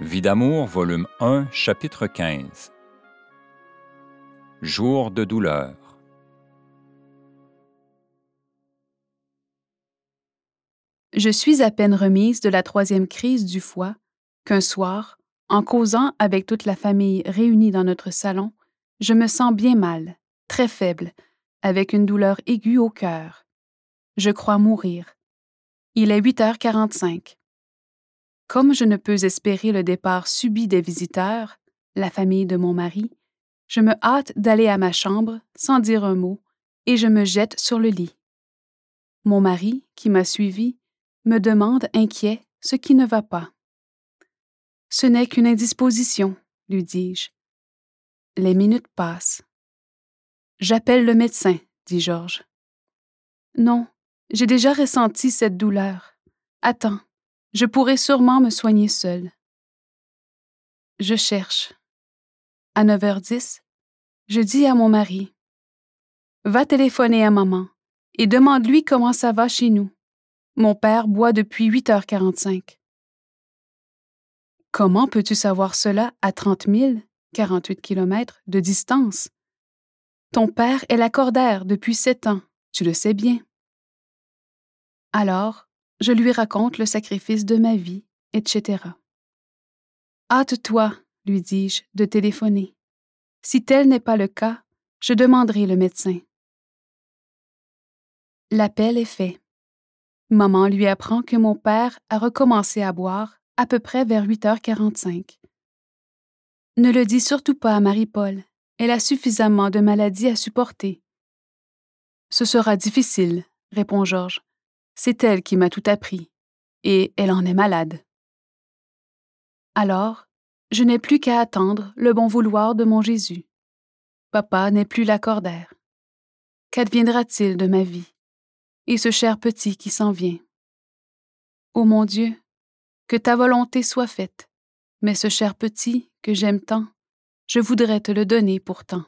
Vie d'amour, volume 1, chapitre 15. Jour de douleur. Je suis à peine remise de la troisième crise du foie qu'un soir, en causant avec toute la famille réunie dans notre salon, je me sens bien mal, très faible, avec une douleur aiguë au cœur. Je crois mourir. Il est 8h45. Comme je ne peux espérer le départ subit des visiteurs, la famille de mon mari, je me hâte d'aller à ma chambre sans dire un mot et je me jette sur le lit. Mon mari, qui m'a suivi, me demande inquiet ce qui ne va pas. Ce n'est qu'une indisposition, lui dis-je. Les minutes passent. J'appelle le médecin, dit Georges. Non, j'ai déjà ressenti cette douleur. Attends, je pourrais sûrement me soigner seule. Je cherche. À 9h10, je dis à mon mari Va téléphoner à maman et demande-lui comment ça va chez nous. Mon père boit depuis 8h45. Comment peux-tu savoir cela à 30 000, 48 km de distance? Ton père est l'accordaire depuis sept ans, tu le sais bien. Alors, je lui raconte le sacrifice de ma vie, etc. Hâte-toi, lui dis-je, de téléphoner. Si tel n'est pas le cas, je demanderai le médecin. L'appel est fait. Maman lui apprend que mon père a recommencé à boire à peu près vers 8h45. Ne le dis surtout pas à Marie-Paul. Elle a suffisamment de maladies à supporter. Ce sera difficile, répond Georges. C'est elle qui m'a tout appris, et elle en est malade. Alors, je n'ai plus qu'à attendre le bon vouloir de mon Jésus. Papa n'est plus l'accordaire. Qu'adviendra-t-il de ma vie et ce cher petit qui s'en vient? Ô mon Dieu, que ta volonté soit faite, mais ce cher petit que j'aime tant, je voudrais te le donner pourtant.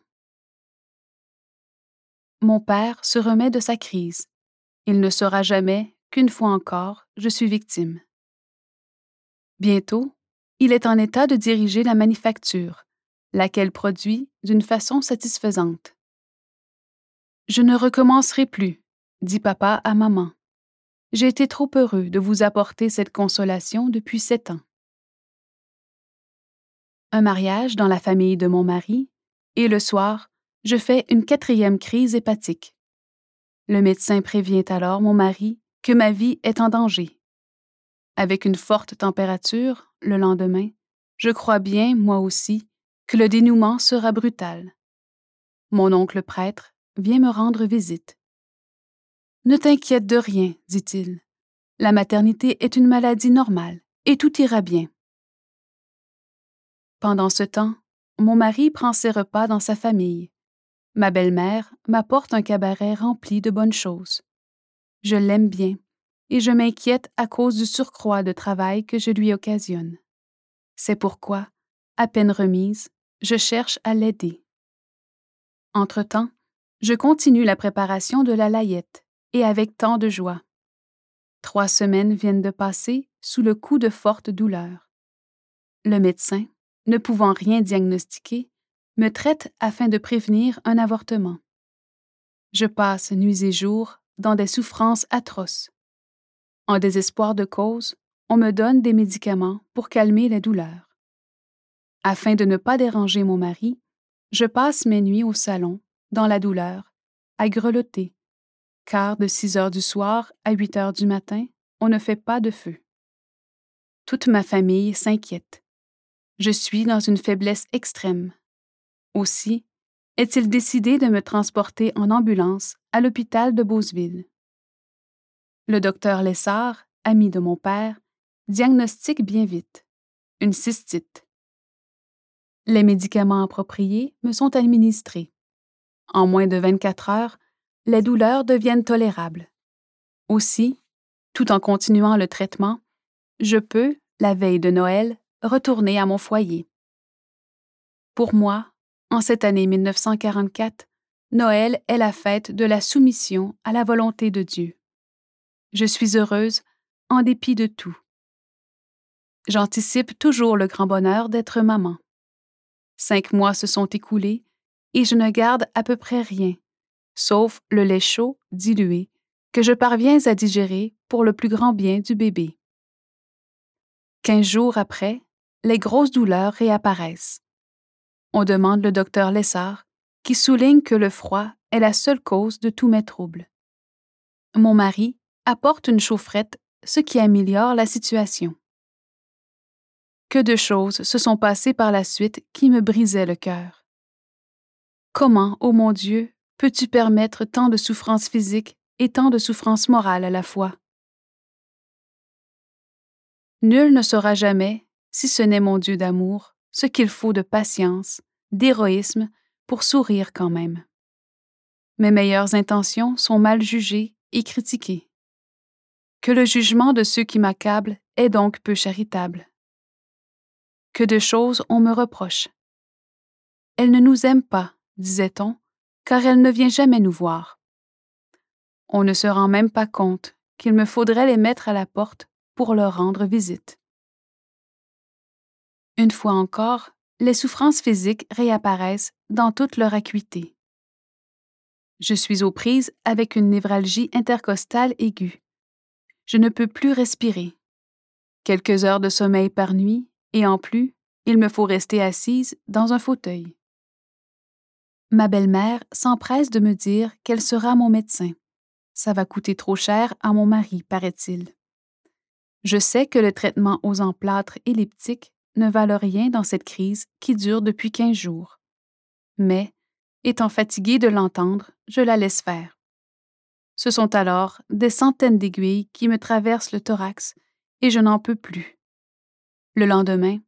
Mon père se remet de sa crise il ne saura jamais qu'une fois encore, je suis victime. Bientôt, il est en état de diriger la manufacture, laquelle produit d'une façon satisfaisante. Je ne recommencerai plus, dit papa à maman. J'ai été trop heureux de vous apporter cette consolation depuis sept ans. Un mariage dans la famille de mon mari, et le soir, je fais une quatrième crise hépatique. Le médecin prévient alors mon mari que ma vie est en danger. Avec une forte température, le lendemain, je crois bien, moi aussi, que le dénouement sera brutal. Mon oncle prêtre vient me rendre visite. Ne t'inquiète de rien, dit-il. La maternité est une maladie normale et tout ira bien. Pendant ce temps, mon mari prend ses repas dans sa famille, Ma belle-mère m'apporte un cabaret rempli de bonnes choses. Je l'aime bien et je m'inquiète à cause du surcroît de travail que je lui occasionne. C'est pourquoi, à peine remise, je cherche à l'aider. Entre-temps, je continue la préparation de la layette, et avec tant de joie. Trois semaines viennent de passer sous le coup de fortes douleurs. Le médecin, ne pouvant rien diagnostiquer, me traite afin de prévenir un avortement. Je passe nuits et jours dans des souffrances atroces. En désespoir de cause, on me donne des médicaments pour calmer les douleurs. Afin de ne pas déranger mon mari, je passe mes nuits au salon, dans la douleur, à grelotter, car de 6 heures du soir à 8 heures du matin, on ne fait pas de feu. Toute ma famille s'inquiète. Je suis dans une faiblesse extrême. Aussi, est-il décidé de me transporter en ambulance à l'hôpital de Beauceville? Le docteur Lessard, ami de mon père, diagnostique bien vite une cystite. Les médicaments appropriés me sont administrés. En moins de 24 heures, les douleurs deviennent tolérables. Aussi, tout en continuant le traitement, je peux, la veille de Noël, retourner à mon foyer. Pour moi, en cette année 1944, Noël est la fête de la soumission à la volonté de Dieu. Je suis heureuse en dépit de tout. J'anticipe toujours le grand bonheur d'être maman. Cinq mois se sont écoulés et je ne garde à peu près rien, sauf le lait chaud, dilué, que je parviens à digérer pour le plus grand bien du bébé. Quinze jours après, les grosses douleurs réapparaissent. On demande le docteur Lessard, qui souligne que le froid est la seule cause de tous mes troubles. Mon mari apporte une chaufferette, ce qui améliore la situation. Que de choses se sont passées par la suite qui me brisaient le cœur. Comment, ô mon Dieu, peux-tu permettre tant de souffrances physiques et tant de souffrances morales à la fois? Nul ne saura jamais, si ce n'est mon Dieu d'amour, ce qu'il faut de patience, d'héroïsme pour sourire quand même. Mes meilleures intentions sont mal jugées et critiquées. Que le jugement de ceux qui m'accablent est donc peu charitable. Que de choses on me reproche. Elle ne nous aime pas, disait-on, car elle ne vient jamais nous voir. On ne se rend même pas compte qu'il me faudrait les mettre à la porte pour leur rendre visite. Une fois encore, les souffrances physiques réapparaissent dans toute leur acuité. Je suis aux prises avec une névralgie intercostale aiguë. Je ne peux plus respirer. Quelques heures de sommeil par nuit, et en plus, il me faut rester assise dans un fauteuil. Ma belle-mère s'empresse de me dire qu'elle sera mon médecin. Ça va coûter trop cher à mon mari, paraît-il. Je sais que le traitement aux emplâtres elliptiques ne valent rien dans cette crise qui dure depuis quinze jours. Mais, étant fatiguée de l'entendre, je la laisse faire. Ce sont alors des centaines d'aiguilles qui me traversent le thorax et je n'en peux plus. Le lendemain,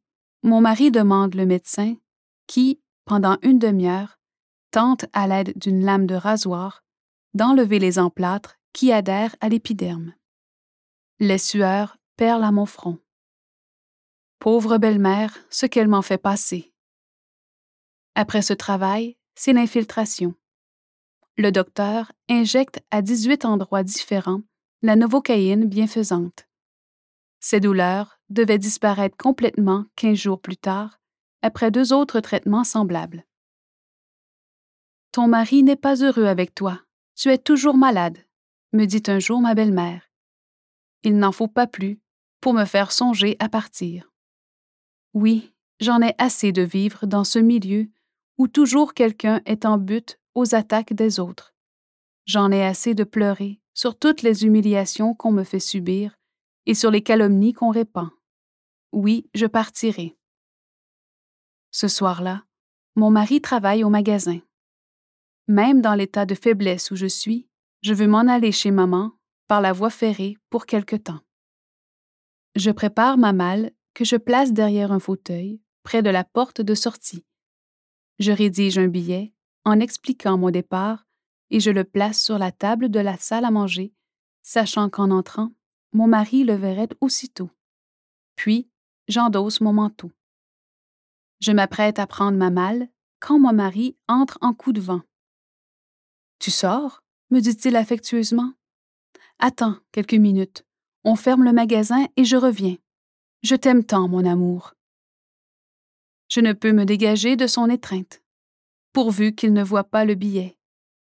mon mari demande le médecin qui, pendant une demi-heure, tente à l'aide d'une lame de rasoir d'enlever les emplâtres qui adhèrent à l'épiderme. Les sueurs perlent à mon front. Pauvre belle-mère, ce qu'elle m'en fait passer. Après ce travail, c'est l'infiltration. Le docteur injecte à 18 endroits différents la novocaïne bienfaisante. Ces douleurs devaient disparaître complètement 15 jours plus tard, après deux autres traitements semblables. Ton mari n'est pas heureux avec toi. Tu es toujours malade, me dit un jour ma belle-mère. Il n'en faut pas plus pour me faire songer à partir. Oui, j'en ai assez de vivre dans ce milieu où toujours quelqu'un est en but aux attaques des autres. J'en ai assez de pleurer sur toutes les humiliations qu'on me fait subir et sur les calomnies qu'on répand. Oui, je partirai. Ce soir-là, mon mari travaille au magasin. Même dans l'état de faiblesse où je suis, je veux m'en aller chez maman par la voie ferrée pour quelque temps. Je prépare ma malle que je place derrière un fauteuil, près de la porte de sortie. Je rédige un billet en expliquant mon départ et je le place sur la table de la salle à manger, sachant qu'en entrant, mon mari le verrait aussitôt. Puis, j'endosse mon manteau. Je m'apprête à prendre ma malle quand mon mari entre en coup de vent. Tu sors me dit-il affectueusement. Attends quelques minutes. On ferme le magasin et je reviens. Je t'aime tant, mon amour. Je ne peux me dégager de son étreinte, pourvu qu'il ne voie pas le billet,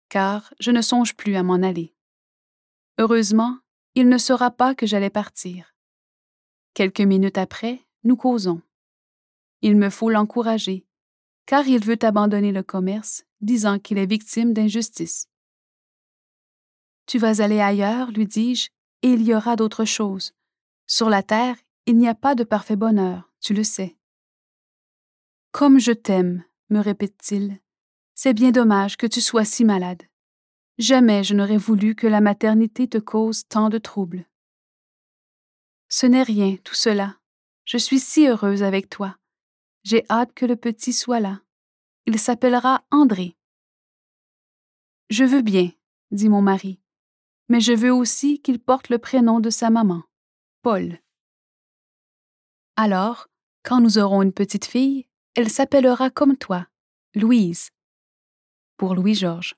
car je ne songe plus à m'en aller. Heureusement, il ne saura pas que j'allais partir. Quelques minutes après, nous causons. Il me faut l'encourager, car il veut abandonner le commerce, disant qu'il est victime d'injustice. Tu vas aller ailleurs, lui dis-je, et il y aura d'autres choses. Sur la terre, il n'y a pas de parfait bonheur, tu le sais. Comme je t'aime, me répète-t-il, c'est bien dommage que tu sois si malade. Jamais je n'aurais voulu que la maternité te cause tant de troubles. Ce n'est rien, tout cela. Je suis si heureuse avec toi. J'ai hâte que le petit soit là. Il s'appellera André. Je veux bien, dit mon mari, mais je veux aussi qu'il porte le prénom de sa maman, Paul. Alors, quand nous aurons une petite fille, elle s'appellera comme toi, Louise. Pour Louis-Georges.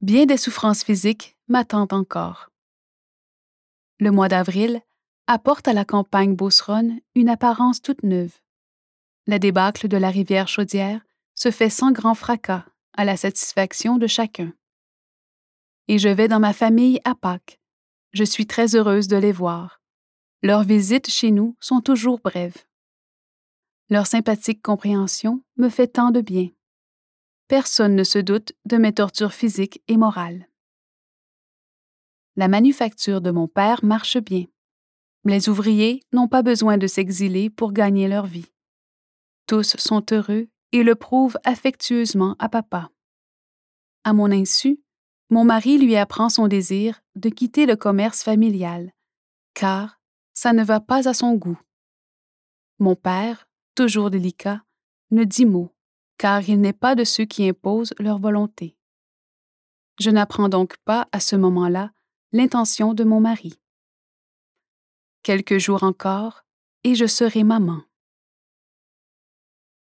Bien des souffrances physiques m'attendent encore. Le mois d'avril apporte à la campagne beauceronne une apparence toute neuve. La débâcle de la rivière Chaudière se fait sans grand fracas, à la satisfaction de chacun. Et je vais dans ma famille à Pâques. Je suis très heureuse de les voir. Leurs visites chez nous sont toujours brèves. Leur sympathique compréhension me fait tant de bien. Personne ne se doute de mes tortures physiques et morales. La manufacture de mon père marche bien. Les ouvriers n'ont pas besoin de s'exiler pour gagner leur vie. Tous sont heureux et le prouvent affectueusement à papa. À mon insu, mon mari lui apprend son désir de quitter le commerce familial, car ça ne va pas à son goût. Mon père, toujours délicat, ne dit mot, car il n'est pas de ceux qui imposent leur volonté. Je n'apprends donc pas à ce moment-là l'intention de mon mari. Quelques jours encore, et je serai maman.